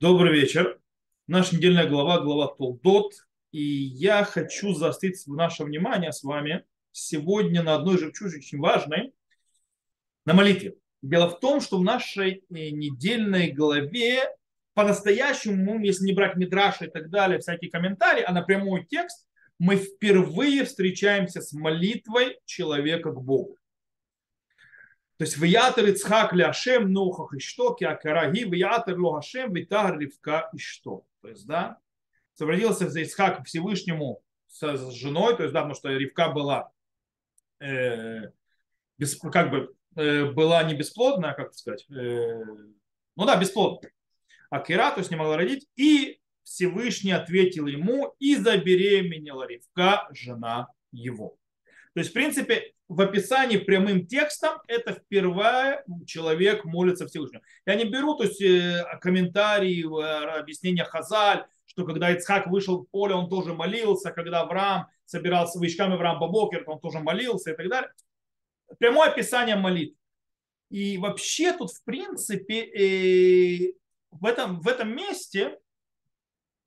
Добрый вечер. Наша недельная глава, глава Толдот. И я хочу заострить наше внимание с вами сегодня на одной жемчужине очень важной, на молитве. Дело в том, что в нашей э, недельной главе по-настоящему, если не брать мидраши и так далее, всякие комментарии, а напрямую текст, мы впервые встречаемся с молитвой человека к Богу. То есть виятер Ицхак ли Ашем нухах и что, киакараги, виятер ло Ашем, витар ривка и что. То есть, да, обратился за Ицхак Всевышнему с женой, то есть, да, потому что Ривка была, э, без, как бы, э, была не бесплодная, как сказать, э, ну да, бесплодная. А Кира, то есть не могла родить, и Всевышний ответил ему, и забеременела Ривка, жена его. То есть, в принципе, в описании прямым текстом это впервые человек молится Всевышнему. Я не беру то есть, э, комментарии, э, объяснения Хазаль, что когда Ицхак вышел в поле, он тоже молился, когда Авраам собирался вычками Авраам Бабокер, он тоже молился и так далее. Прямое описание молитв. И вообще тут, в принципе, э, в этом, в этом месте,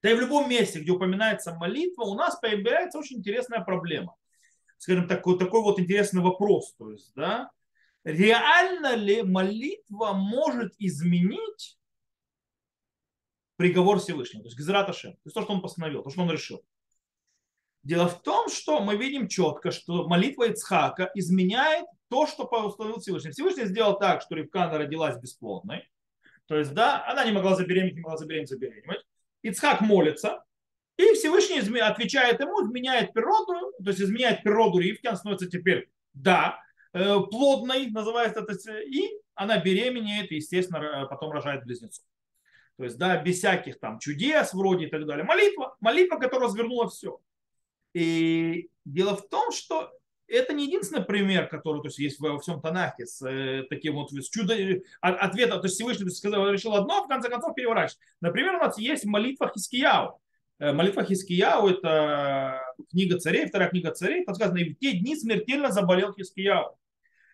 да и в любом месте, где упоминается молитва, у нас появляется очень интересная проблема скажем, такой, такой вот интересный вопрос. То есть, да, реально ли молитва может изменить приговор Всевышнего, то есть Гизраташем, то есть то, что он постановил, то, что он решил. Дело в том, что мы видим четко, что молитва Ицхака изменяет то, что постановил Всевышний. Всевышний сделал так, что Ревкана родилась бесплодной. То есть, да, она не могла забеременеть, не могла забеременеть, забеременеть. Ицхак молится, и Всевышний отвечает ему, изменяет природу, то есть изменяет природу Ривки, становится теперь, да, э, плодной, называется это, и она беременеет, и, естественно, потом рожает близнецов. То есть, да, без всяких там чудес вроде и так далее. Молитва, молитва, которая развернула все. И дело в том, что это не единственный пример, который то есть, есть во всем Танахе с э, таким вот с чудо, э, ответом. То есть Всевышний сказал, решил одно, а в конце концов переворачивать. Например, у нас есть молитва Хискияу. Э, молитва Хискияу – это книга царей, вторая книга царей. Там сказано, и в те дни смертельно заболел Хискияу.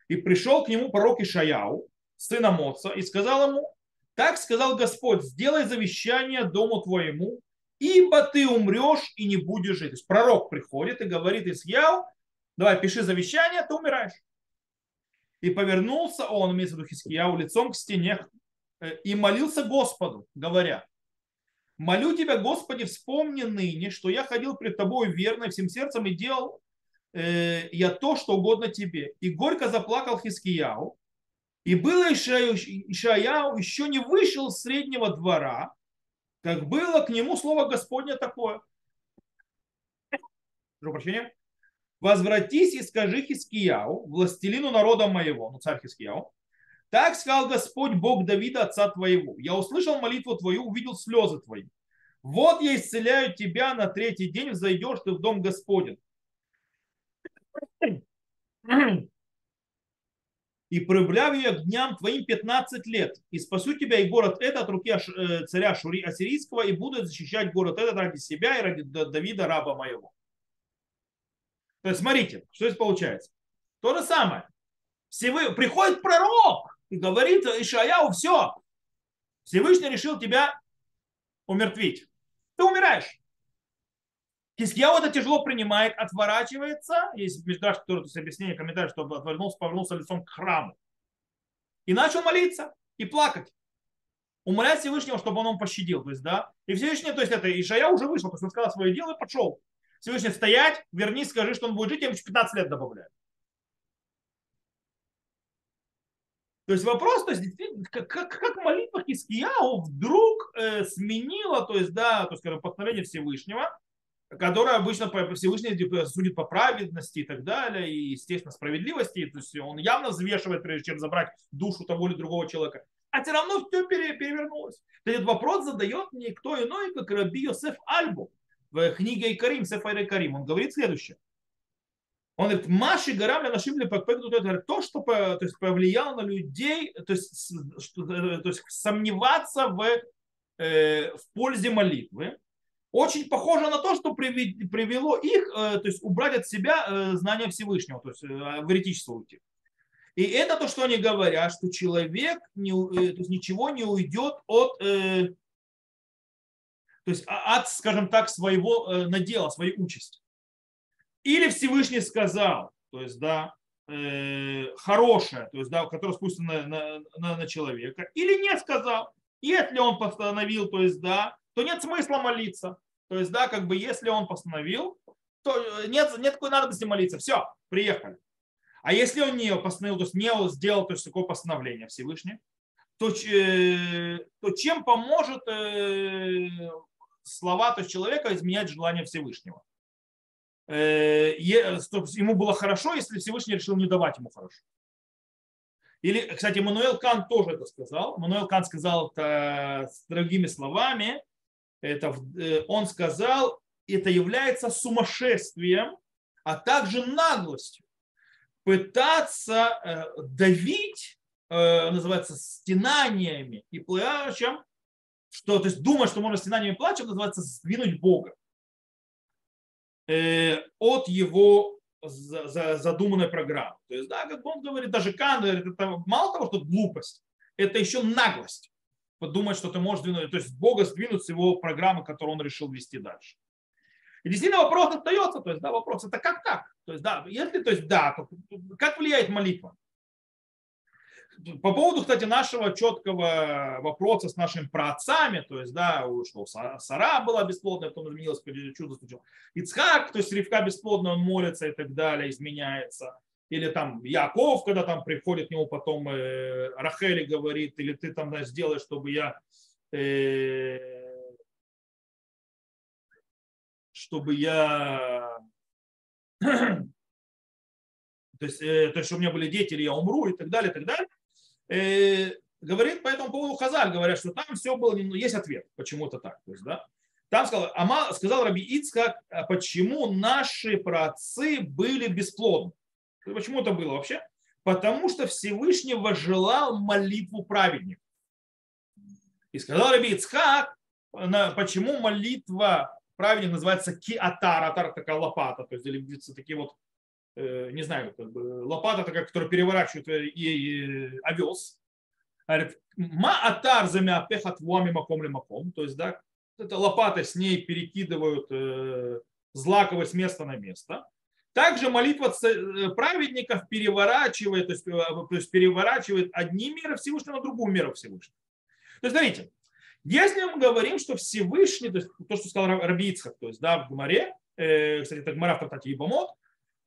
И пришел к нему пророк Ишаяу, сын Амоца, и сказал ему, так сказал Господь, сделай завещание дому твоему, ибо ты умрешь и не будешь жить. То есть пророк приходит и говорит Исьяу, давай пиши завещание, ты умираешь. И повернулся он, имеется в виду Хискияу, лицом к стене э, и молился Господу, говоря, Молю тебя, Господи, вспомни ныне, что я ходил пред тобой верно всем сердцем и делал э, я то, что угодно тебе. И горько заплакал Хискияу. И было Ишаяу, Ишаяу еще не вышел с среднего двора, как было к нему слово Господне такое. Прошу прощения. Возвратись и скажи Хискияу, властелину народа моего, ну царь Хискияу, так сказал Господь Бог Давида, отца твоего. Я услышал молитву твою, увидел слезы твои. Вот я исцеляю тебя, на третий день взойдешь ты в дом Господень. И проявляю я к дням твоим 15 лет. И спасу тебя и город этот от руки э, царя Шури Ассирийского, и буду защищать город этот ради себя и ради Давида, раба моего. То есть смотрите, что здесь получается. То же самое. Всевы... Приходит пророк, и говорит Ишаяу, все, Всевышний решил тебя умертвить. Ты умираешь. Хискияу это тяжело принимает, отворачивается. Есть междраж, который то есть объяснение, комментарий, что отвернулся, повернулся лицом к храму. И начал молиться и плакать. Умолять Всевышнего, чтобы он ему пощадил. То есть, да? И Всевышний, то есть это Ишая уже вышел, то есть он сказал свое дело и пошел. Всевышний стоять, вернись, скажи, что он будет жить, я ему 15 лет добавляю. То есть вопрос, то есть как, как, как молитва Хискияу вдруг э, сменила, то есть, да, то есть, скажем, постановление Всевышнего, которое обычно Всевышний типа, судит по праведности и так далее, и, естественно, справедливости, то есть он явно взвешивает, прежде чем забрать душу того или другого человека. А все равно все перевернулось. Этот вопрос задает никто иной, как Раби Йосеф Альбу в книге Икарим, Сефайр Карим. Он говорит следующее. Он говорит, Маши горам для нашим то, что то есть, повлияло на людей, то есть, что, э, то есть сомневаться в, э, в пользе молитвы, очень похоже на то, что привело их, э, то есть убрать от себя э, знание Всевышнего, то есть э, в уйти. И это то, что они говорят, что человек не, то есть ничего не уйдет от То есть а, от, скажем так, своего э, надела, своей участи. Или Всевышний сказал, то есть, да, э, хорошее, то есть, да, которое спустено на, на, на человека, или не сказал. Если он постановил, то есть, да, то нет смысла молиться. То есть, да, как бы, если он постановил, то э, нет, нет такой надобности молиться. Все, приехали. А если он не постановил, то есть не сделал то есть, такое постановление Всевышний, то, э, то чем поможет э, слова то есть человека изменять желание Всевышнего? Ему было хорошо, если Всевышний решил не давать ему хорошо. Или, кстати, Мануэл Кан тоже это сказал. Мануэл Кан сказал это с другими словами. Это, он сказал, это является сумасшествием, а также наглостью. Пытаться э, давить, э, называется, стенаниями и плачем, что, то есть думать, что можно стенаниями и плачем, называется сдвинуть Бога э, от его задуманной программы. То есть, да, как он говорит, даже Кан говорит, это мало того, что глупость, это еще наглость. Подумать, что ты можешь двинуть, то есть Бога сдвинуть с его программы, которую он решил вести дальше. И действительно вопрос остается, то есть, да, вопрос, это как так? То есть, да, если, то есть, да, то как влияет молитва? По поводу, кстати, нашего четкого вопроса с нашими праотцами, то есть, да, что Сара была бесплодная, потом изменилась, чудо случилось. Ицхак, то есть Ривка бесплодная, он молится и так далее, изменяется. Или там Яков, когда там приходит к нему потом э, Рахели говорит, или ты там да, сделай, чтобы я э, чтобы я то есть, э, то есть, у меня были дети, или я умру, и так далее, и так далее. Э, говорит по этому поводу Хазаль, говорят, что там все было, ну, есть ответ, почему-то так. То есть, да? Там сказал, Ама, сказал Раби Ицкак, а почему наши праотцы были бесплодны. Почему это было вообще? Потому что Всевышний вожелал молитву праведников. И сказал Раби Ицхак, почему молитва правильник называется киатар. Атар такая лопата, то есть или такие вот, не знаю, как бы, лопата такая, которая переворачивает и, и овес. Говорит, ма атар замя пехат вами маком ли маком. То есть, да, это лопата с ней перекидывают э, злаковость с места на место. Также молитва э, праведников переворачивает, то есть, то есть переворачивает одни меры Всевышнего на другую меру Всевышнего. То есть, смотрите, если мы говорим, что Всевышний, то есть то, что сказал Раби Ицхак, то есть да, в Гумаре, э, кстати, это Гмара в Татате Ибамот, э,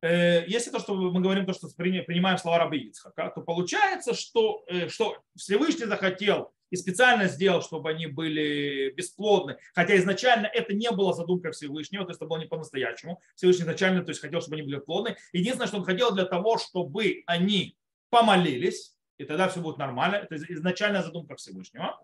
если то, что мы говорим, то, что принимаем слова Раби Ицхака, то получается, что, э, что Всевышний захотел и специально сделал, чтобы они были бесплодны, хотя изначально это не было задумкой Всевышнего, то есть это было не по-настоящему. Всевышний изначально то есть, хотел, чтобы они были плодны. Единственное, что он хотел для того, чтобы они помолились, и тогда все будет нормально. Это изначальная задумка Всевышнего.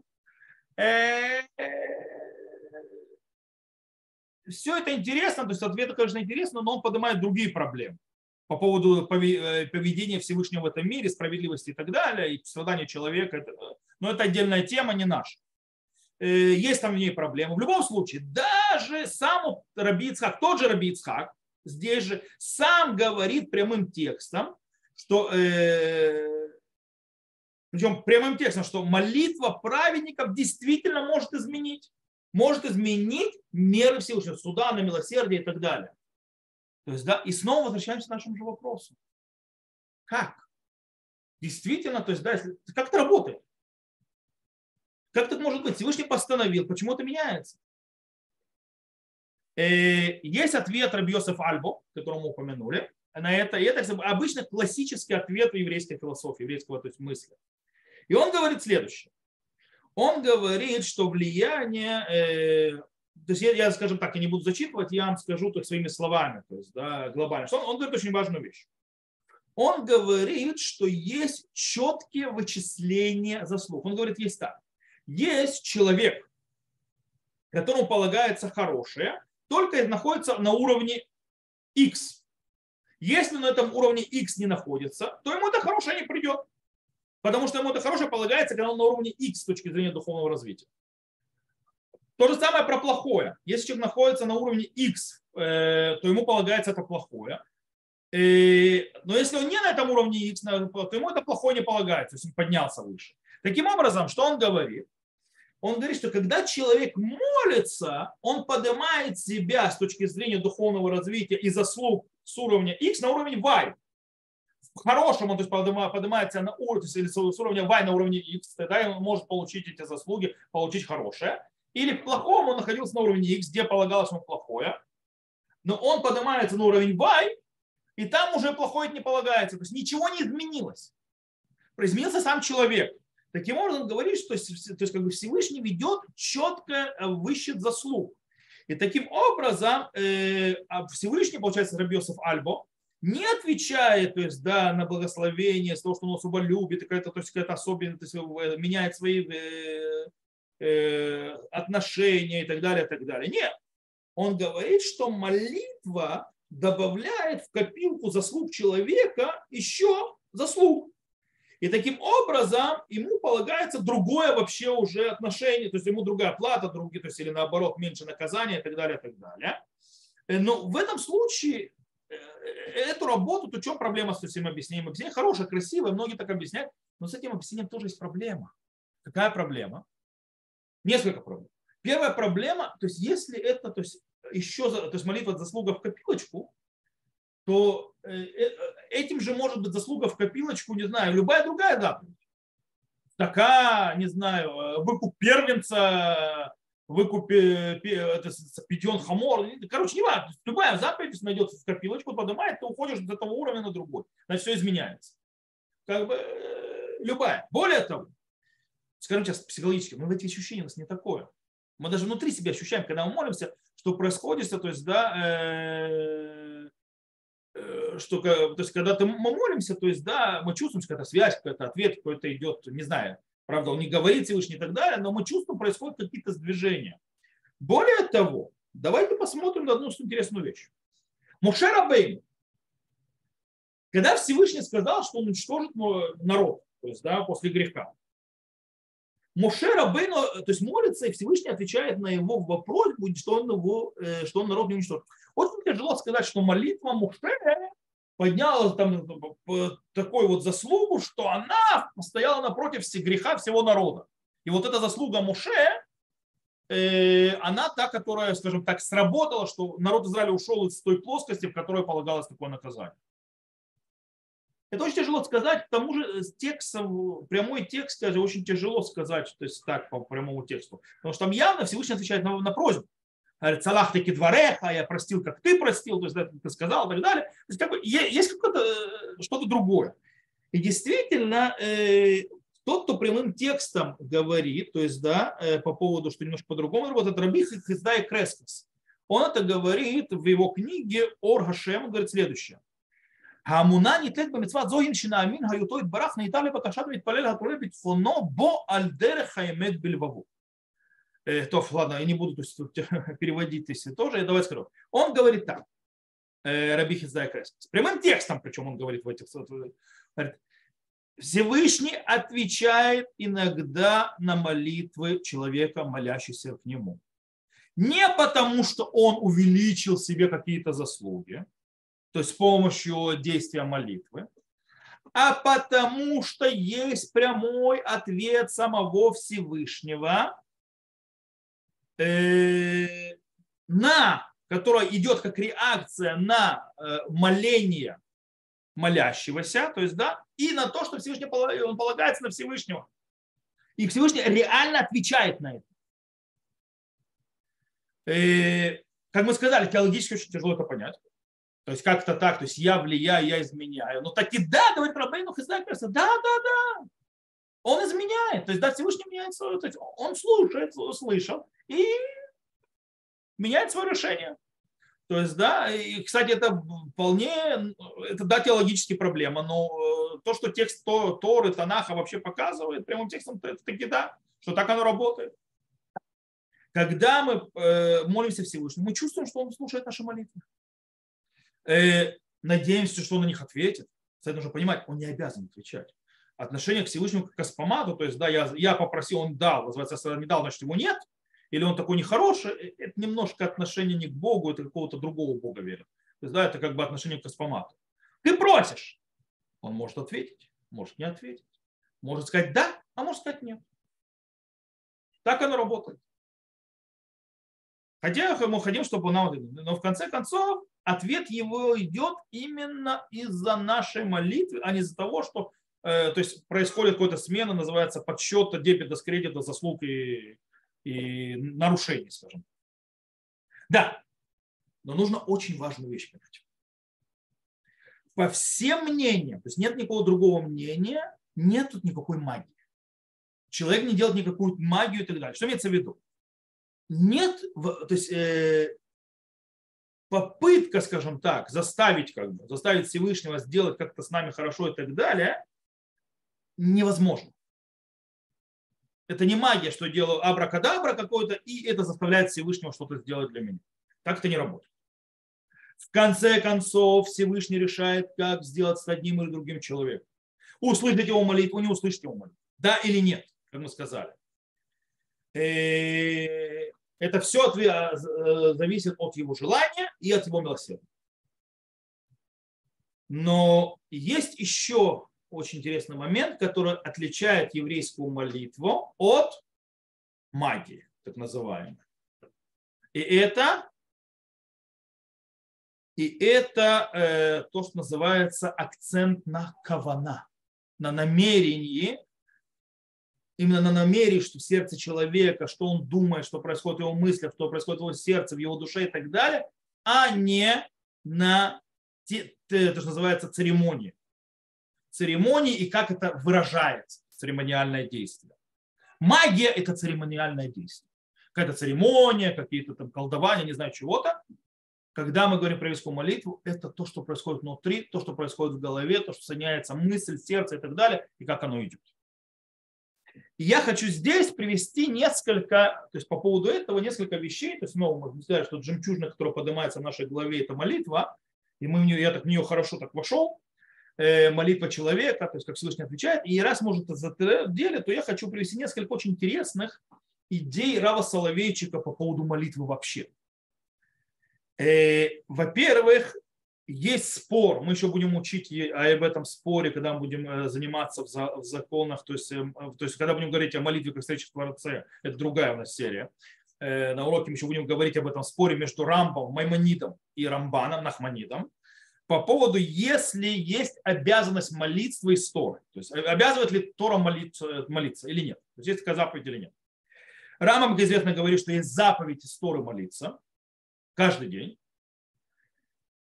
Э, Все это интересно, то есть ответы, конечно, интересно, но он поднимает другие проблемы по поводу э, поведения Всевышнего в этом мире, справедливости и так далее, и страдания человека. Но это отдельная тема, не наша. Э, есть там в ней проблемы. В любом случае, даже сам Раби Ицхак, тот же Раби Ицхак, здесь же сам говорит прямым текстом, что причем прямым текстом, что молитва праведников действительно может изменить. Может изменить меры Всевышнего, суда на милосердие и так далее. То есть, да, и снова возвращаемся к нашему же вопросу. Как? Действительно, то есть, да, как это работает? Как это может быть? Всевышний постановил, почему это меняется? Э, есть ответ Рабиосов Альбо, который мы упомянули на это. И это обычно классический ответ еврейской философии, еврейского то есть, мысли. И он говорит следующее. Он говорит, что влияние, э, то есть я, я, скажем так, я не буду зачитывать, я вам скажу только своими словами, то есть да, глобально. Что он, он говорит очень важную вещь. Он говорит, что есть четкие вычисления заслуг. Он говорит, есть так. Есть человек, которому полагается хорошее, только находится на уровне X. Если на этом уровне X не находится, то ему это хорошее не придет. Потому что ему это хорошее полагается, когда он на уровне X с точки зрения духовного развития. То же самое про плохое. Если человек находится на уровне X, э, то ему полагается это плохое. Э, но если он не на этом уровне X, то ему это плохое не полагается, если он поднялся выше. Таким образом, что он говорит? он говорит, что когда человек молится, он поднимает себя с точки зрения духовного развития и заслуг с уровня X на уровень Y. В хорошем он то есть, поднимается на уровень, или с уровня Y на уровне X, тогда он может получить эти заслуги, получить хорошее. Или в плохом он находился на уровне X, где полагалось ему плохое. Но он поднимается на уровень Y, и там уже плохое не полагается. То есть ничего не изменилось. Изменился сам человек. Таким образом, он говорит, что то есть, как бы Всевышний ведет четко э, выщет заслуг. И таким образом э, а Всевышний, получается, Рабиосов Альбо, не отвечает то есть, да, на благословение, с того, что он особо любит, какая-то, то есть какая-то особенность, то есть, меняет свои э, э, отношения и так далее, и так далее. Нет. Он говорит, что молитва добавляет в копилку заслуг человека еще заслуг. И таким образом ему полагается другое вообще уже отношение, то есть ему другая плата, другие, то есть или наоборот меньше наказания и так далее, и так далее. Э, но в этом случае эту работу, то чем проблема с этим объяснением? Объяснение хорошее, красивое, многие так объясняют, но с этим объяснением тоже есть проблема. Какая проблема? Несколько проблем. Первая проблема, то есть если это, то есть еще, то есть молитва заслуга в копилочку, то э, э, этим же может быть заслуга в копилочку, не знаю, любая другая заповедь. Такая, не знаю, э, выкуп первенца, выкуп питьон хамор. Короче, не важно. Любая заповедь найдется в копилочку, поднимает, ты уходишь с этого уровня на другой. Значит, все изменяется. Как бы любая. Более того, скажем сейчас психологически, мы в эти ощущения у нас не такое. Мы даже внутри себя ощущаем, когда мы молимся, что происходит, то есть, да, Э, что то есть, когда мы молимся, то есть, да, мы чувствуем, что какая-то связь, какой-то ответ какой-то идет, не знаю, правда, он не говорит Всевышний и так далее, но мы чувствуем, происходят какие-то движения. Более того, давайте посмотрим на одну интересную вещь. Мушера Бейн, когда Всевышний сказал, что он уничтожит народ, то есть, да, после греха, Моше Рабейну, то есть молится, и Всевышний отвечает на его вопрос, что он, его, э, что он народ не уничтожит. Очень тяжело сказать, что молитва Моше подняла там такой вот заслугу, что она стояла напротив греха всего народа. И вот эта заслуга Моше, э, она та, которая, скажем так, сработала, что народ Израиля ушел из той плоскости, в которой полагалось такое наказание. Это очень тяжело сказать, к тому же текст, прямой текст, очень тяжело сказать, то есть так по прямому тексту. Потому что там явно Всевышний отвечает на, на просьбу. Цалахтаки двореха, я простил, как ты простил, то есть, да, ты сказал, и так далее. То есть, как бы, есть какое-то э, что-то другое. И действительно, э, тот, кто прямым текстом говорит, то есть, да, э, по поводу, что немножко по-другому работает, Рабих Хиздай Крескос. Он это говорит в его книге Ор Хашем, говорит следующее. Хамуна не тлет бамитцва амин шинаамин хаютой барах на Италии бакашат митпалел хатуле бо альдер хаймет бельваву. То, ладно, я не буду то есть, переводить если тоже, я давай скажу. Он говорит так, Раби Хиздай Крескис, прямым текстом, причем он говорит в этих, говорит, Всевышний отвечает иногда на молитвы человека, молящегося к нему. Не потому, что он увеличил себе какие-то заслуги, то есть с помощью действия молитвы, а потому что есть прямой ответ самого Всевышнего, э, на, которая идет как реакция на э, моление молящегося, то есть, да, и на то, что Всевышний он полагается на Всевышнего. И Всевышний реально отвечает на это. И, э, как мы сказали, теологически очень тяжело это понять. То есть как-то так, то есть я влияю, я изменяю. Ну так и да, говорит Рабейну Хиздай, кажется, да, да, да. Он изменяет. То есть да, Всевышний меняет свое, то есть он слушает, услышал и меняет свое решение. То есть, да, и, кстати, это вполне, это, да, теологические проблемы, но э, то, что текст Торы, Танаха вообще показывает прямым текстом, это таки да, что так оно работает. Когда мы э, молимся Всевышнему, мы чувствуем, что Он слушает наши молитвы. Э, надеемся, что он на них ответит. Кстати, нужно понимать, он не обязан отвечать. Отношение к Всевышнему как к космомату, то есть, да, я, я попросил, он дал, называется, не дал, значит, ему нет, или он такой нехороший, э, это немножко отношение не к Богу, это какого-то другого Бога верит. То есть, да, это как бы отношение к космомату. Ты просишь, он может ответить, может не ответить. Может сказать да, а может сказать нет. Так оно работает. Хотя мы хотим, чтобы она... Но в конце концов ответ его идет именно из-за нашей молитвы, а не из-за того, что э, то есть происходит какая-то смена, называется подсчет дебета с кредита, заслуг и, и нарушений, скажем. Да, но нужно очень важную вещь понять. По всем мнениям, то есть нет никакого другого мнения, нет тут никакой магии. Человек не делает никакую магию и так далее. Что имеется в виду? Нет, то есть э, попытка, скажем так, заставить, как бы, заставить Всевышнего сделать как-то с нами хорошо и так далее, невозможно. Это не магия, что делаю абракадабра какой-то, и это заставляет Всевышнего что-то сделать для меня. Так это не работает. В конце концов, Всевышний решает, как сделать с одним или другим человеком. Услышать его молитву, не услышать его молитву. Да или нет, как мы сказали. Э, это все э, зависит от его желания и от его милосердия. Но есть еще очень интересный момент, который отличает еврейскую молитву от магии, так называемой. И это, и это э, то, что называется акцент на кавана, на намерении именно на намерении, что в сердце человека, что он думает, что происходит в его мыслях, что происходит в его сердце, в его душе и так далее, а не на то, что называется церемонии. Церемонии и как это выражается, церемониальное действие. Магия – это церемониальное действие. Какая-то церемония, какие-то там колдования, не знаю, чего-то. Когда мы говорим про еврейскую молитву, это то, что происходит внутри, то, что происходит в голове, то, что соединяется мысль, сердце и так далее, и как оно идет. Я хочу здесь привести несколько, то есть по поводу этого несколько вещей. То есть снова можно сказать, что жемчужина, которая поднимается в нашей голове, это молитва. И мы в нее, я так в нее хорошо так вошел. Э, молитва человека, то есть как Всевышний отвечает. И раз может это деле, то я хочу привести несколько очень интересных идей Рава Соловейчика по поводу молитвы вообще. Э, во-первых, есть спор, мы еще будем учить об этом споре, когда мы будем э, заниматься в законах, то есть, эм, то есть когда будем говорить о молитве как встрече в Творце, это другая у нас серия. На уроке мы еще будем говорить об этом споре между Рамбом, Маймонидом и Рамбаном, Нахманидом, по поводу, если есть обязанность молитва и Торы. То есть обязывает ли Тора молиться, молиться или нет. То есть есть такая заповедь или нет. Рамбам, как известно, говорит, что есть заповедь из Торы молиться каждый день.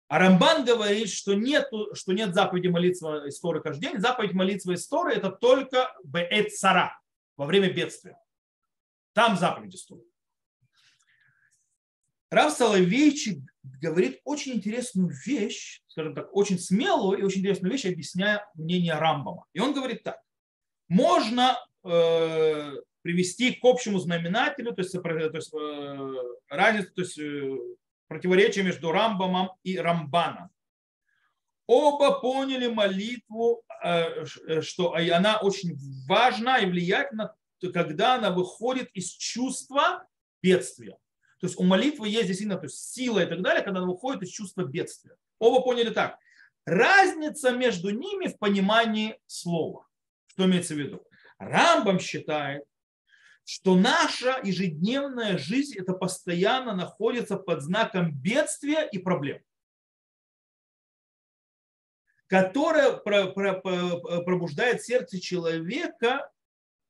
А Рамбан говорит, что нет, что нет заповеди молиться истории каждый день. Заповедь молиться истории это только беэт сара, во время бедствия. Там заповедь истории. Рав Соловейчик говорит очень интересную вещь, скажем так, очень смелую и очень интересную вещь, объясняя мнение Рамбама. И он говорит так. Можно э, привести к общему знаменателю, то есть, то есть э, разницу, то есть э, противоречие между Рамбамом и Рамбаном. Оба поняли молитву, э, э, что она очень важна и влиятельна, когда она выходит из чувства бедствия. То есть у молитвы есть действительно то есть сила и так далее, когда она выходит из чувства бедствия. Оба поняли так. Разница между ними в понимании слова. Что имеется в виду? Рамбам считает, что наша ежедневная жизнь это постоянно находится под знаком бедствия и проблем, которое пробуждает сердце человека,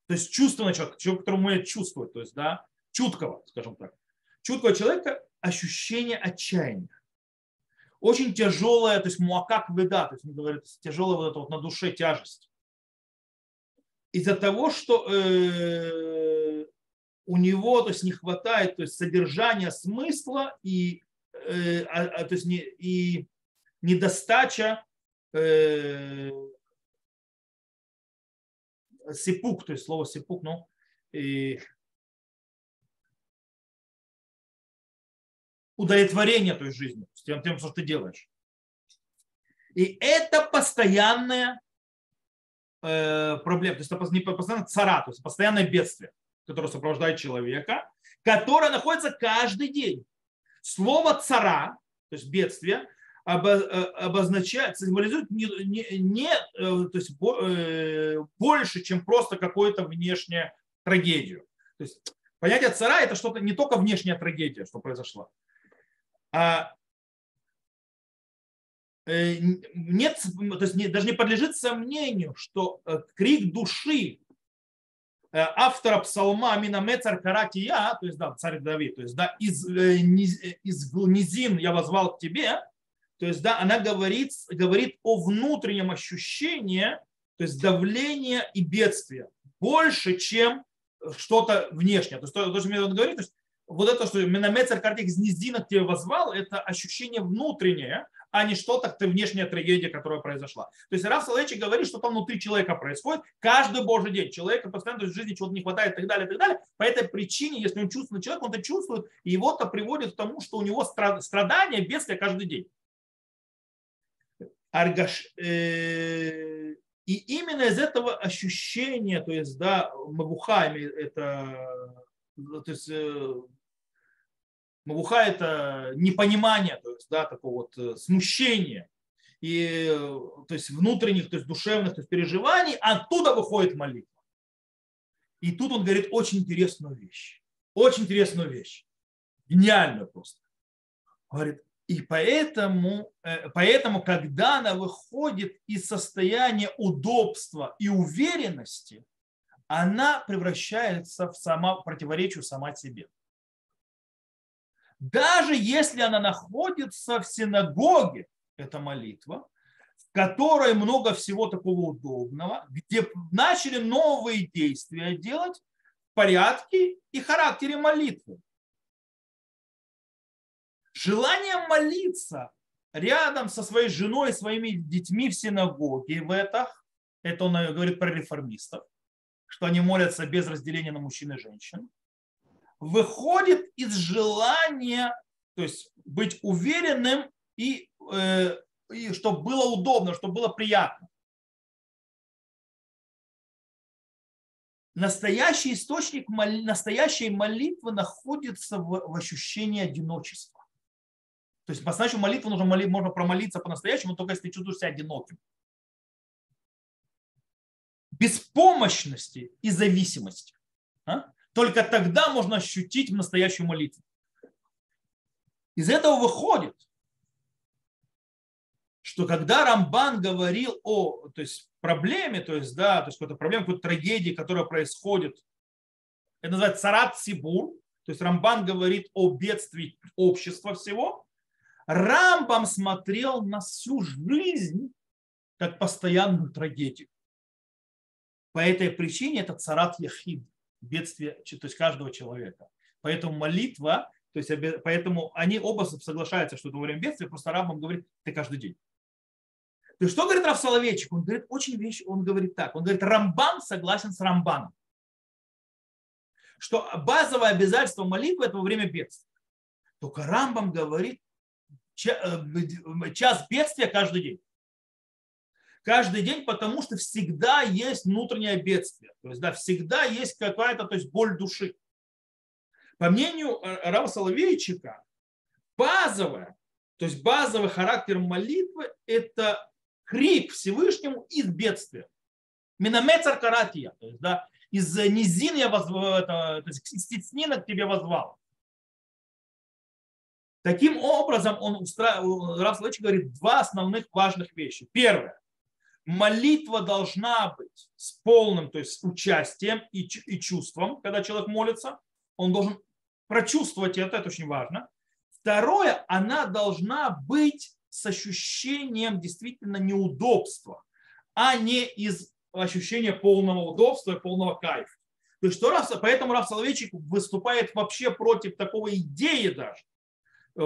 то есть чувство человека, человека, который умеет чувствовать, то есть, да, чуткого, скажем так, чуткого человека ощущение отчаяния. Очень тяжелая, то есть муакак беда, то есть, говорит, тяжелая вот эта вот на душе тяжесть. Из-за того, что э, у него то есть, не хватает то есть, содержания, смысла и, э, а, а, то есть, не, и недостача э, сипук, то есть слово сипук, ну, удовлетворение той жизни, тем, тем, что ты делаешь. И это постоянная э, проблема, то есть это не постоянно цара, то есть постоянное бедствие которое сопровождает человека, которое находится каждый день. Слово цара, то есть бедствие, э, обозначает, символизует не, не, не э, то есть, э, больше, чем просто какую-то внешнюю трагедию. То есть Понятие цара это что-то не только внешняя трагедия, что произошла, а э, нет, то есть не, даже не подлежит сомнению, что э, крик души э, автора псалма Минамецар Каракия, то есть да, царь Давид, то есть да, из, из низин я возвал к тебе, то есть да, она говорит, говорит о внутреннем ощущении, то есть давления и бедствия больше, чем что-то внешнее. То есть то, то что мне говорит, то есть вот это, что Минамецер Картик из низина к тебе возвал, это ощущение внутреннее, а не что-то, ты внешняя трагедия, которая произошла. То есть Раф Салечи говорит, что там внутри человека происходит каждый божий день. Человека постоянно в жизни чего-то не хватает и так далее, и так далее. По этой причине, если он чувствует человек, он это чувствует, и его-то приводит к тому, что у него страдания, бедствия каждый день. Аргаш, э, и именно из этого ощущения, то есть, да, Мавуха, это, то есть, э, Мавуха это непонимание, то есть, да, такого вот э, смущения, и, то есть, внутренних, то есть, душевных то есть, переживаний, оттуда выходит молитва. И тут он говорит очень интересную вещь. Очень интересную вещь. Гениальную просто. Говорит, и поэтому, э, поэтому, когда она выходит из состояния удобства и уверенности, она превращается в само, противоречие сама себе. Даже если она находится в синагоге, эта молитва, в которой много всего такого удобного, где начали новые действия делать в порядке и характере молитвы. Желание молиться рядом со своей женой и своими детьми в синагоге в это, это он говорит про реформистов, что они молятся без разделения на мужчин и женщин, выходит из желания, то есть быть уверенным и, э, и чтобы было удобно, чтобы было приятно. Настоящий источник настоящей молитвы находится в, в ощущении одиночества. То есть по-настоящему молитву нужно моли, можно промолиться по-настоящему, только если ты чувствуешь себя одиноким. Беспомощности и зависимости. Только тогда можно ощутить настоящую молитву. Из этого выходит, что когда Рамбан говорил о то есть, проблеме, то есть, да, то есть какой-то проблеме, какой-то трагедии, которая происходит, это называется царат сибур, то есть Рамбан говорит о бедствии общества всего, Рамбам смотрел на всю жизнь как постоянную трагедию. По этой причине это царат яхид, бедствие то есть каждого человека. Поэтому молитва, то есть поэтому они оба соглашаются, что это во время бедствия, просто Рамбам говорит, ты каждый день. Есть что говорит Раф Соловейчик? Он говорит очень вещь, он говорит так, он говорит, Рамбан согласен с Рамбаном, что базовое обязательство молитвы это во время бедствия. Только Рамбам говорит, Э, час бедствия каждый день. Каждый день, потому что всегда есть внутреннее бедствие. То есть, да, всегда есть какая-то то есть, боль души. По мнению э, Рава Соловейчика, базовое, то есть базовый характер молитвы – это крик Всевышнему из бедствия. Минамецар каратия, то есть, да, из низин я возвал, это, то есть из теснина к тебе возвал. Таким образом, он устраивает, Раф Соловейчик говорит два основных важных вещи. Первое. Молитва должна быть с полным, то есть с участием и, и чувством, когда человек молится. Он должен прочувствовать это, это очень важно. Второе, она должна быть с ощущением действительно неудобства, а не из ощущения полного удобства и полного кайфа. То есть, что раз, поэтому Раф Соловейчик выступает вообще против такого идеи даже,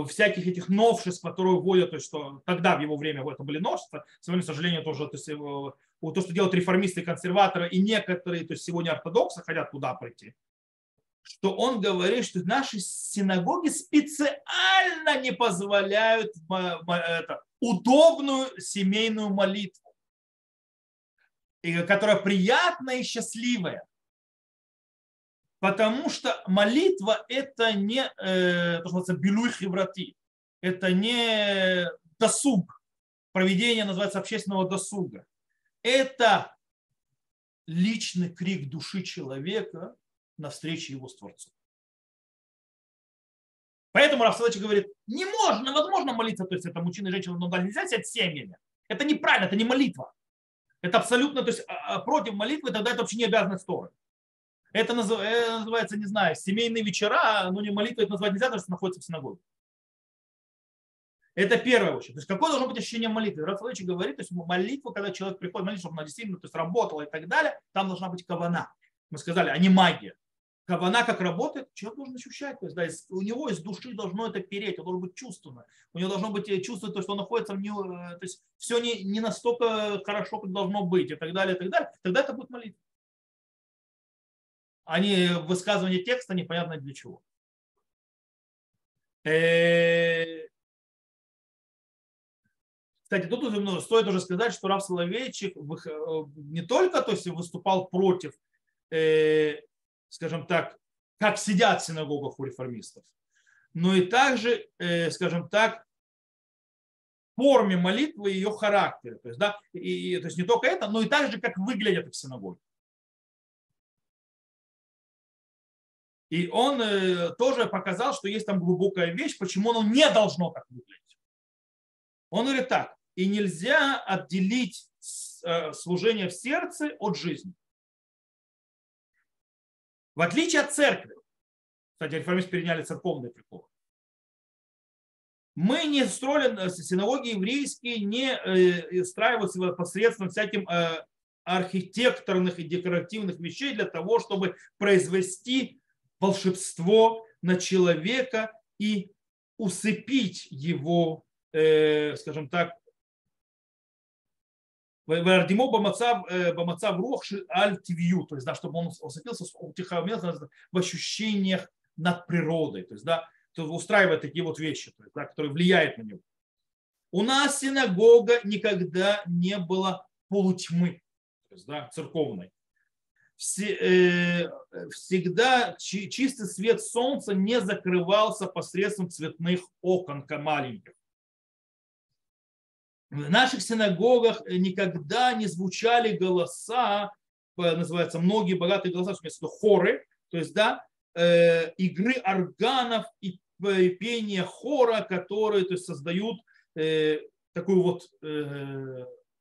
всяких этих новшеств, которые вводят, то есть что тогда в его время это были новшества, сегодня, к сожалению, тоже то, есть, э, то, что делают реформисты и консерваторы, и некоторые, то есть сегодня ортодоксы хотят туда прийти, что он говорит, что наши синагоги специально не позволяют это, удобную семейную молитву, которая приятная и счастливая. Потому что молитва это не, э, то, что называется, билуй хеврати. Это не досуг. Проведение называется общественного досуга. Это личный крик души человека навстречу его с Творцом. Поэтому Рафсалыч говорит, не можно, возможно молиться, то есть это мужчина и женщина, но нельзя сидеть семьями. Это неправильно, это не молитва. Это абсолютно, то есть а, а, против молитвы, тогда это вообще не обязанность Торы. Это называется, не знаю, семейные вечера, но не молитва это назвать нельзя, потому что находится в синагоге. Это первое очередь. То есть какое должно быть ощущение молитвы? Рафалович говорит, то есть молитва, когда человек приходит молиться, чтобы она действительно то есть, работала и так далее, там должна быть кавана. Мы сказали, а не магия. Кавана как работает, человек должен ощущать. То есть, да, у него из души должно это переть, он должен быть чувственно. У него должно быть э, чувство, то, что он находится в него, э, то есть все не, не настолько хорошо, как должно быть, и так далее, и так далее. Тогда это будет молитва. А не высказывание текста непонятно для чего. Э, кстати, тут стоит уже сказать, что Раф Соловейчик не только то есть, выступал против скажем так, как сидят в синагогах у реформистов, но и также, э, скажем так, форме молитвы и ее характере. То есть, да, и, то есть не только это, но и также, как выглядят их синагоги. И он э, тоже показал, что есть там глубокая вещь, почему оно не должно так выглядеть. Он говорит так, и нельзя отделить э, служение в сердце от жизни. В отличие от церкви, кстати, реформисты переняли церковные приколы, мы не строили, э, синагоги еврейские не устраиваются посредством всяким архитекторных и декоративных вещей для того, чтобы произвести волшебство на человека и усыпить его, скажем так, Вардимо бамацав, э, рух аль тивью, то есть, да, чтобы он усыпился, утихомился в ощущениях над природой, то есть, да, то устраивает такие вот вещи, то есть, да, которые влияют на него. У нас синагога никогда не было полутьмы, то есть, да, церковной. Э, всегда чистый свет солнца не закрывался посредством цветных окон маленьких в наших синагогах э, никогда не звучали голоса, называется многие богатые голоса, в хоры, то есть да, э, игры органов и пение хора, которые то есть, создают такую вот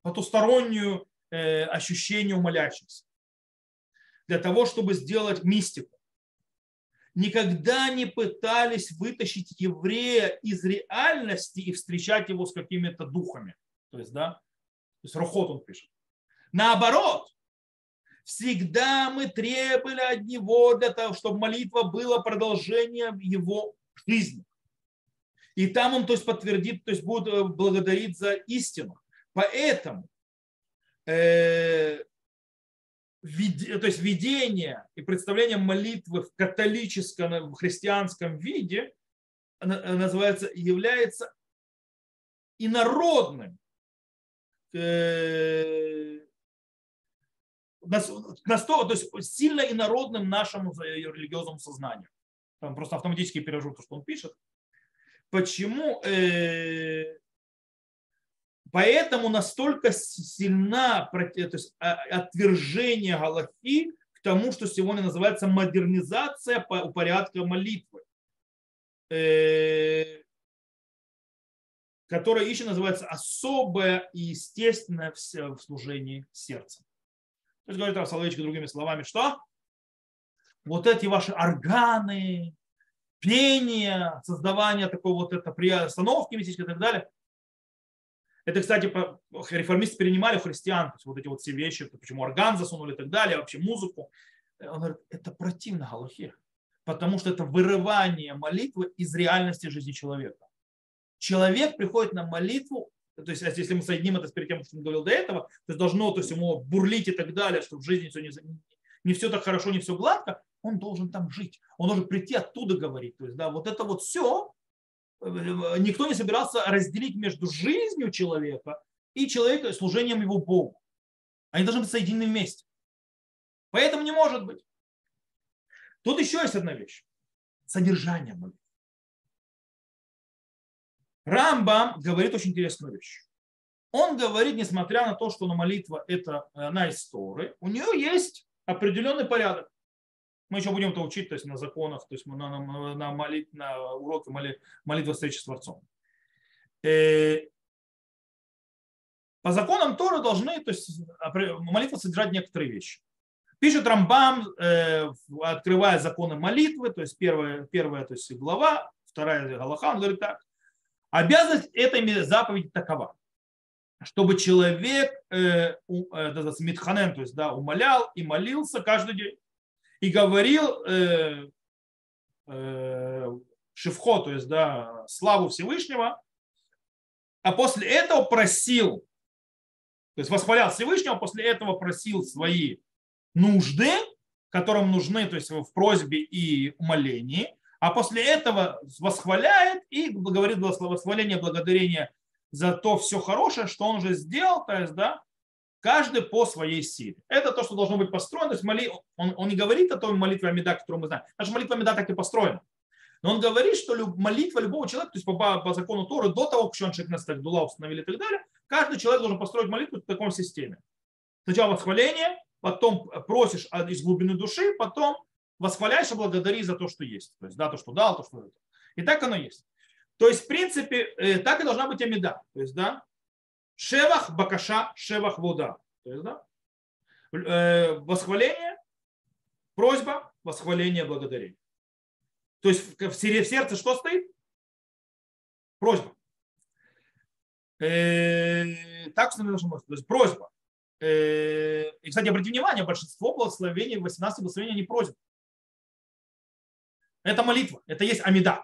потустороннюю ощущение у молящихся. Для того, чтобы сделать мистику. Никогда не пытались вытащить еврея из реальности и встречать его с какими-то духами. То есть, да, то есть Рухот он пишет. Наоборот, всегда мы требовали от него для того, чтобы молитва была продолжением его жизни. И там он то есть, подтвердит, то есть будет э, благодарить за истину. Поэтому э, то есть видение и представление молитвы в католическом, в христианском виде называется, является инородным э, то есть сильно инородным нашему религиозному сознанию. Там просто автоматически перевожу то, что он пишет. Почему? Э, поэтому настолько сильна то есть, а, отвержение Галахи к тому, что сегодня называется модернизация порядка молитвы. Э, которое еще называется особое и естественное в служении сердца. То есть говорит Равсаловичка другими словами, что вот эти ваши органы, пение, создавание такой вот это остановки мистической и так далее. Это, кстати, реформисты перенимали у христиан, вот эти вот все вещи, почему орган засунули и так далее, вообще музыку. Он говорит, это противно Галахе, потому что это вырывание молитвы из реальности жизни человека человек приходит на молитву, то есть если мы соединим это с перед тем, что он говорил до этого, то есть должно то есть ему бурлить и так далее, что в жизни все не, не все так хорошо, не все гладко, он должен там жить. Он должен прийти оттуда говорить. То есть, да, вот это вот все э, никто не собирался разделить между жизнью человека и человека служением его Богу. Они должны быть соединены вместе. Поэтому не может быть. Тут еще есть одна вещь. Содержание молитвы. Рамбам говорит очень интересную вещь. Он говорит, несмотря на то, что на молитва это она из Торы, у нее есть определенный порядок. Мы еще будем это учить, то есть на законах, то есть на, на, на, молит, на уроке моли, молитвы встречи с Творцом. Э, по законам Торы должны, то есть молитва содержать некоторые вещи. Пишет Рамбам, э, открывая законы молитвы, то есть первая, первая то есть глава, вторая Галаха, он говорит так. Обязанность этой заповеди такова, чтобы человек э, э, то есть да, умолял и молился каждый день и говорил э, э, шифхо, то есть да, славу Всевышнего, а после этого просил, то есть восхвалял Всевышнего, после этого просил свои нужды, которым нужны, то есть в просьбе и умолении, а после этого восхваляет и говорит восхваление, благодарение за то все хорошее, что он уже сделал, то есть, да, каждый по своей силе. Это то, что должно быть построено. То есть моли, он, он не говорит о той молитве Амида, которую мы знаем. Наша молитва Амида так и построена. Но он говорит, что молитва любого человека, то есть по, по закону Торы, до того, как он человек на Дула установили и так далее, каждый человек должен построить молитву в таком системе. Сначала восхваление, потом просишь из глубины души, потом восхваляешь и благодари за то, что есть. То есть, да, то, что дал, то, что это. И так оно есть. То есть, в принципе, э, так и должна быть амида. То есть, да, шевах бакаша, шевах вода. То есть, да, восхваление, просьба, восхваление, благодарение. То есть в сердце что стоит? Просьба. Э, так что быть. То есть просьба. Э, и, кстати, обратите внимание, большинство благословений, 18 благословений, они просят. Это молитва, это есть амида.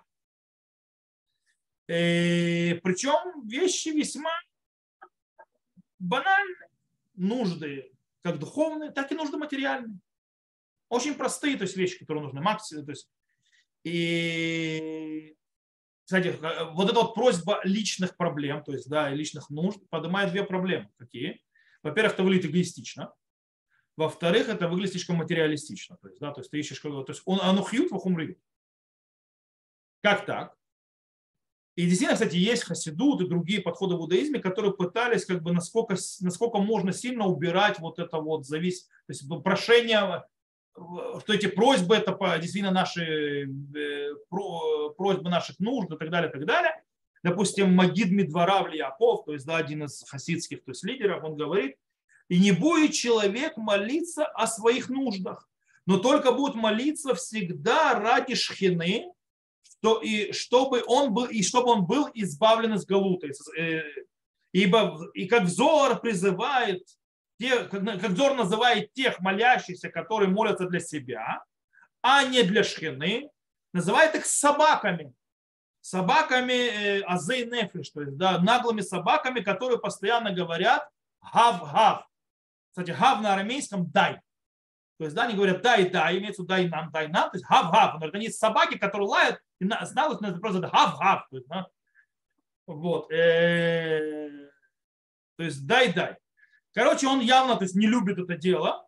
Э, Причем вещи весьма банальные, нужды как духовные, так и нужды материальные. Очень простые, то есть вещи, которые нужны. Максимум, то есть и, кстати, вот эта вот просьба личных проблем, то есть, да, личных нужд, поднимает две проблемы. Какие? Во-первых, это выглядит эгоистично. Во-вторых, это выглядит слишком материалистично. То есть, да, то есть ты ищешь, то есть он анухьют вахумрит. Как так? И действительно, кстати, есть хасидут и другие подходы в иудаизме, которые пытались, как бы, насколько, насколько можно сильно убирать вот это вот завис, то есть прошение что эти просьбы это действительно наши э, просьбы наших нужд и так далее, и так далее. Допустим, Магид Медварав Яков, то есть да, один из хасидских то есть, лидеров, он говорит, и не будет человек молиться о своих нуждах, но только будет молиться всегда ради шхины, что, и, чтобы он был, и чтобы он был избавлен из галута. Э, ибо и как взор призывает те, как Зор называет тех молящихся, которые молятся для себя, а не для шхины, называет их собаками. Собаками э, азей нефиш, то есть да, наглыми собаками, которые постоянно говорят гав-гав. Кстати, гав на арамейском дай. То есть, да, они говорят дай, дай, имеется дай нам, дай нам. То есть гав-гав. Он говорит, они собаки, которые лают, и знают, это просто гав-гав. Вот. Э, то есть дай, дай. Короче, он явно то есть, не любит это дело.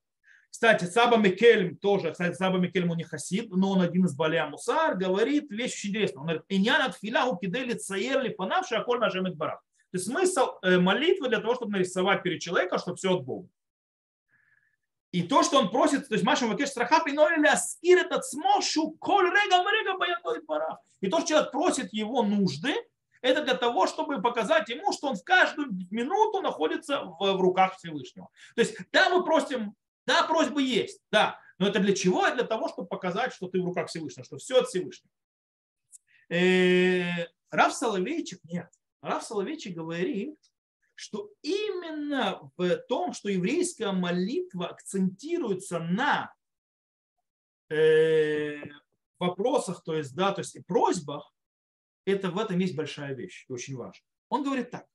Кстати, Саба Микельм тоже, кстати, Саба Микельм он не хасид, но он один из Баля Мусар, говорит вещь очень интересная. Он говорит, «Иньян от филя кидели цаерли фанавши аколь нажем барах». То есть смысл э, молитвы для того, чтобы нарисовать перед человеком, чтобы все от Бога. И то, что он просит, то есть Маша Макеш страха приноили аскир этот смошу коль рега рега баятой барах. И то, что человек просит его нужды, это для того, чтобы показать ему, что он в каждую минуту находится в, в руках Всевышнего. То есть, да, мы просим, да, просьбы есть, да, но это для чего? Для того, чтобы показать, что ты в руках Всевышнего, что все от Всевышнего. Э, Рав Соловейчик, нет. Рав Соловейчик говорит, что именно в том, что еврейская молитва акцентируется на э, вопросах, то есть, да, то есть и просьбах, это в этом есть большая вещь, очень важно. Он говорит так.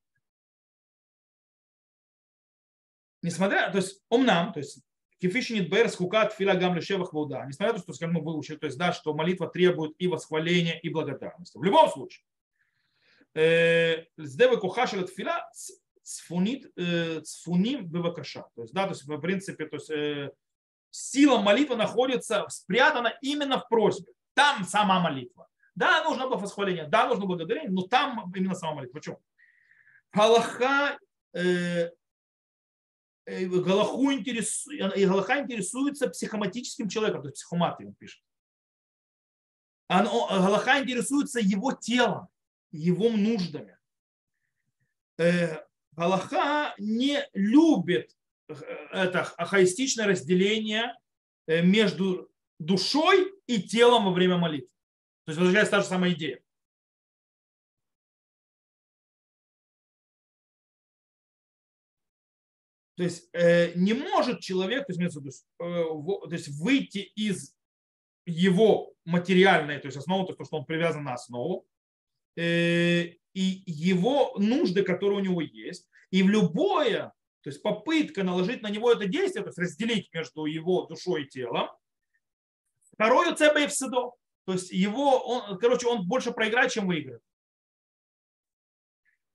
Несмотря, то есть омнам, то есть кефишинит бэр скукат фила гам лешевах вода. Несмотря на то, что, скажем, мы выучили, то есть, да, что молитва требует и восхваления, и благодарности. В любом случае, сдевы кухашелет фила цфунит, э, цфуним бевакаша. То есть, да, то есть, в принципе, то есть, э, сила молитвы находится спрятана именно в просьбе. Там сама молитва. Да, нужно было восхваление, да, нужно благодарение, но там именно сама молитва. Почему? Галаха, э, э, Галаху интересует, и Галаха интересуется психоматическим человеком, то есть психоматрией он пишет. Оно, Галаха интересуется его телом, его нуждами. Э, Галаха не любит э, это ахаистичное разделение между душой и телом во время молитвы. То есть возвращается та же самая идея. То есть э, не может человек, то есть, э, то есть выйти из его материальной, то есть основы, то, что он привязан на основу, э, и его нужды, которые у него есть, и в любое, то есть попытка наложить на него это действие, то есть разделить между его душой и телом, второе цебе в то есть его, он, короче, он больше проиграет, чем выиграет.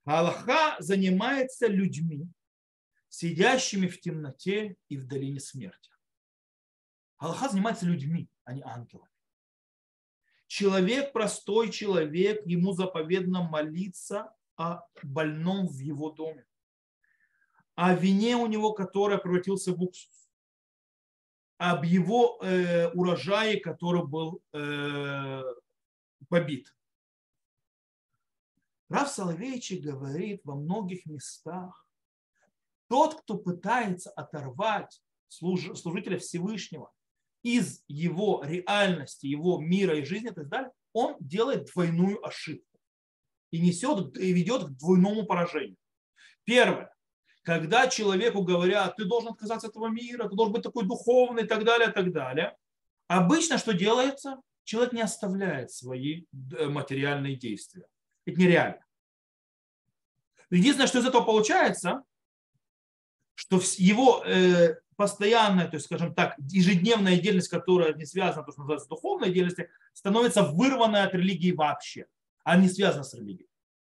Аллаха занимается людьми, сидящими в темноте и в долине смерти. Аллаха занимается людьми, а не ангелами. Человек, простой человек, ему заповедно молиться о больном в его доме, о вине у него, которая превратился в уксус, об его э, урожае, который был э, побит. Рав Соловейчик говорит во многих местах, тот, кто пытается оторвать служителя Всевышнего из его реальности, его мира и жизни и так далее, он делает двойную ошибку и несет и ведет к двойному поражению. Первое. Когда человеку говорят, ты должен отказаться от этого мира, ты должен быть такой духовный и так далее, и так далее. Обычно что делается? Человек не оставляет свои э, материальные действия. Это нереально. Единственное, что из этого получается, что его э, постоянная, то есть, скажем так, ежедневная деятельность, которая не связана, то, что называется духовной деятельностью, становится вырванной от религии вообще, а не связана с религией.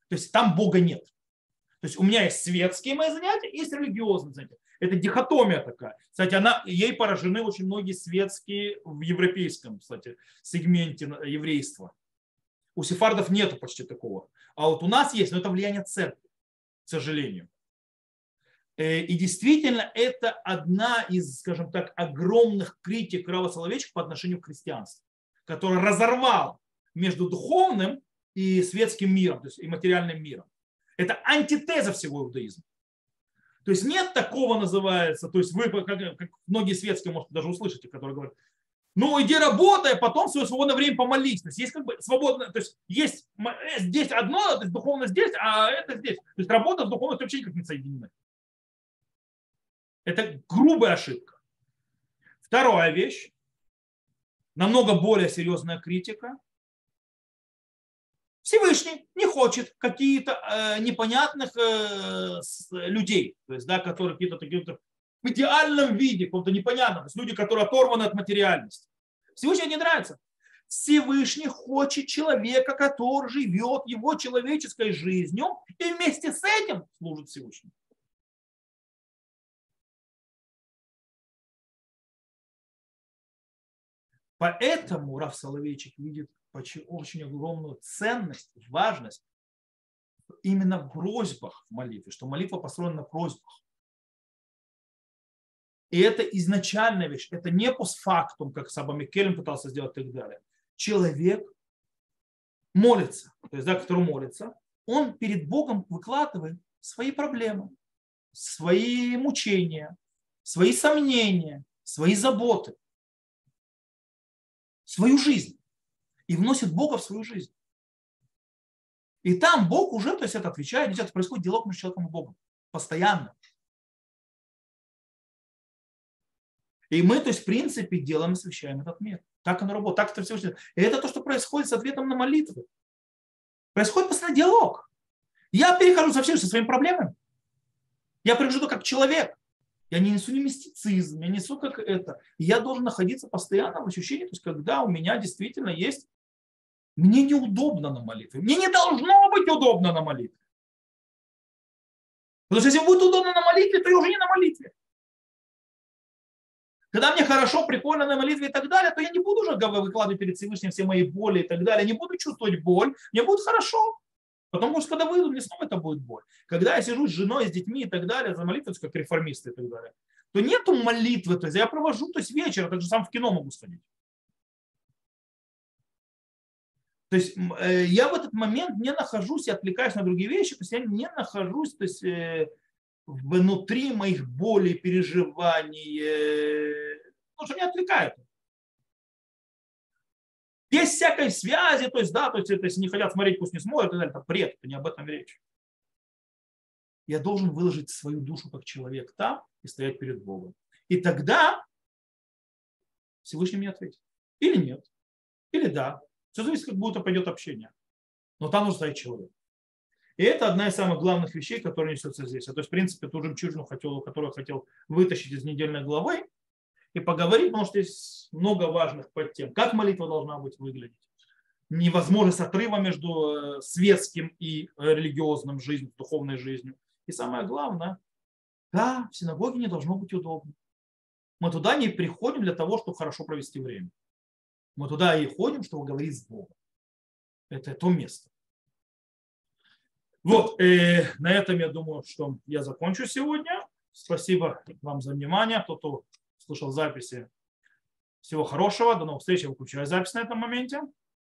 То есть там Бога нет. То есть у меня есть светские мои занятия, есть религиозные занятия. Это дихотомия такая. Кстати, она, ей поражены очень многие светские в европейском, кстати, сегменте еврейства. У сефардов нету почти такого. А вот у нас есть, но это влияние церкви, к сожалению. Э, и действительно, это одна из, скажем так, огромных критик Рава Соловейчика по отношению к христианству, который разорвал между духовным и светским миром, то есть и материальным миром. Это антитеза всего иудаизма. То есть нет такого называется, то есть вы, как, как многие светские, может, даже услышите, которые говорят, ну иди работай, а потом свое свободное время помолись. То есть есть как бы свободное, то есть есть э, здесь одно, то есть духовно здесь, а это здесь. То есть работа с духовностью вообще никак не соединены. Это грубая ошибка. Вторая вещь, намного более серьезная критика. Всевышний не хочет какие-то э, непонятных э, людей, то есть, да, которые какие-то такие в идеальном виде, каком-то непонятном, то есть люди, которые оторваны от материальности. Всевышний не нравится. Всевышний хочет человека, который живет его человеческой жизнью и вместе с этим служит Всевышнему. Поэтому Раф Соловейчик видит очень огромную ценность, важность именно в просьбах в молитве, что молитва построена на просьбах. И это изначальная вещь, это не постфактум, как Саба Микелем пытался сделать и так далее. Человек молится, то есть, да, который молится, он перед Богом выкладывает свои проблемы, свои мучения, свои сомнения, свои заботы свою жизнь и вносит Бога в свою жизнь. И там Бог уже, то есть это отвечает, это происходит диалог между человеком и Богом. Постоянно. И мы, то есть, в принципе, делаем и освещаем этот мир. Так оно работает. Так это все. И это то, что происходит с ответом на молитвы. Происходит постоянно диалог. Я перехожу совсем со своими проблемами. Я прихожу как человек. Я не несу не мистицизм, я несу как это. Я должен находиться постоянно в ощущении, то есть когда у меня действительно есть, мне неудобно на молитве. Мне не должно быть удобно на молитве. Потому что если будет удобно на молитве, то я уже не на молитве. Когда мне хорошо, прикольно на молитве и так далее, то я не буду уже выкладывать перед Всевышним все мои боли и так далее. Не буду чувствовать боль, мне будет хорошо. Потому что когда выйду, мне снова это будет боль. Когда я сижу с женой, с детьми и так далее, за молитвой, как реформисты и так далее, то нету молитвы. То есть я провожу, то есть вечер, так же сам в кино могу сходить. То есть э, я в этот момент не нахожусь и отвлекаюсь на другие вещи, то есть я не нахожусь то есть, э, внутри моих болей, переживаний, э, потому что меня отвлекают. Без всякой связи, то есть, да, то есть, если не хотят смотреть, пусть не смотрят, это бред, это не об этом речь. Я должен выложить свою душу как человек там и стоять перед Богом. И тогда Всевышний мне ответит. Или нет. Или да. Все зависит, как будет пойдет общение. Но там нужно стоять человек. И это одна из самых главных вещей, которые несется здесь. То есть, в принципе, ту жемчужину, хотел, которую хотел вытащить из недельной главы и поговорить, потому что есть много важных подтем. Как молитва должна быть выглядеть? Невозможность отрыва между э, светским и религиозным жизнью, духовной жизнью. И самое главное, да, в синагоге не должно быть удобно. Мы туда не приходим для того, чтобы хорошо провести время. Мы туда и ходим, чтобы говорить с Богом. Это то место. Вот, э, на этом я думаю, что я закончу сегодня. Спасибо вам за внимание. Кто, кто слушал записи, всего хорошего. До новых встреч. Я выключаю запись на этом моменте.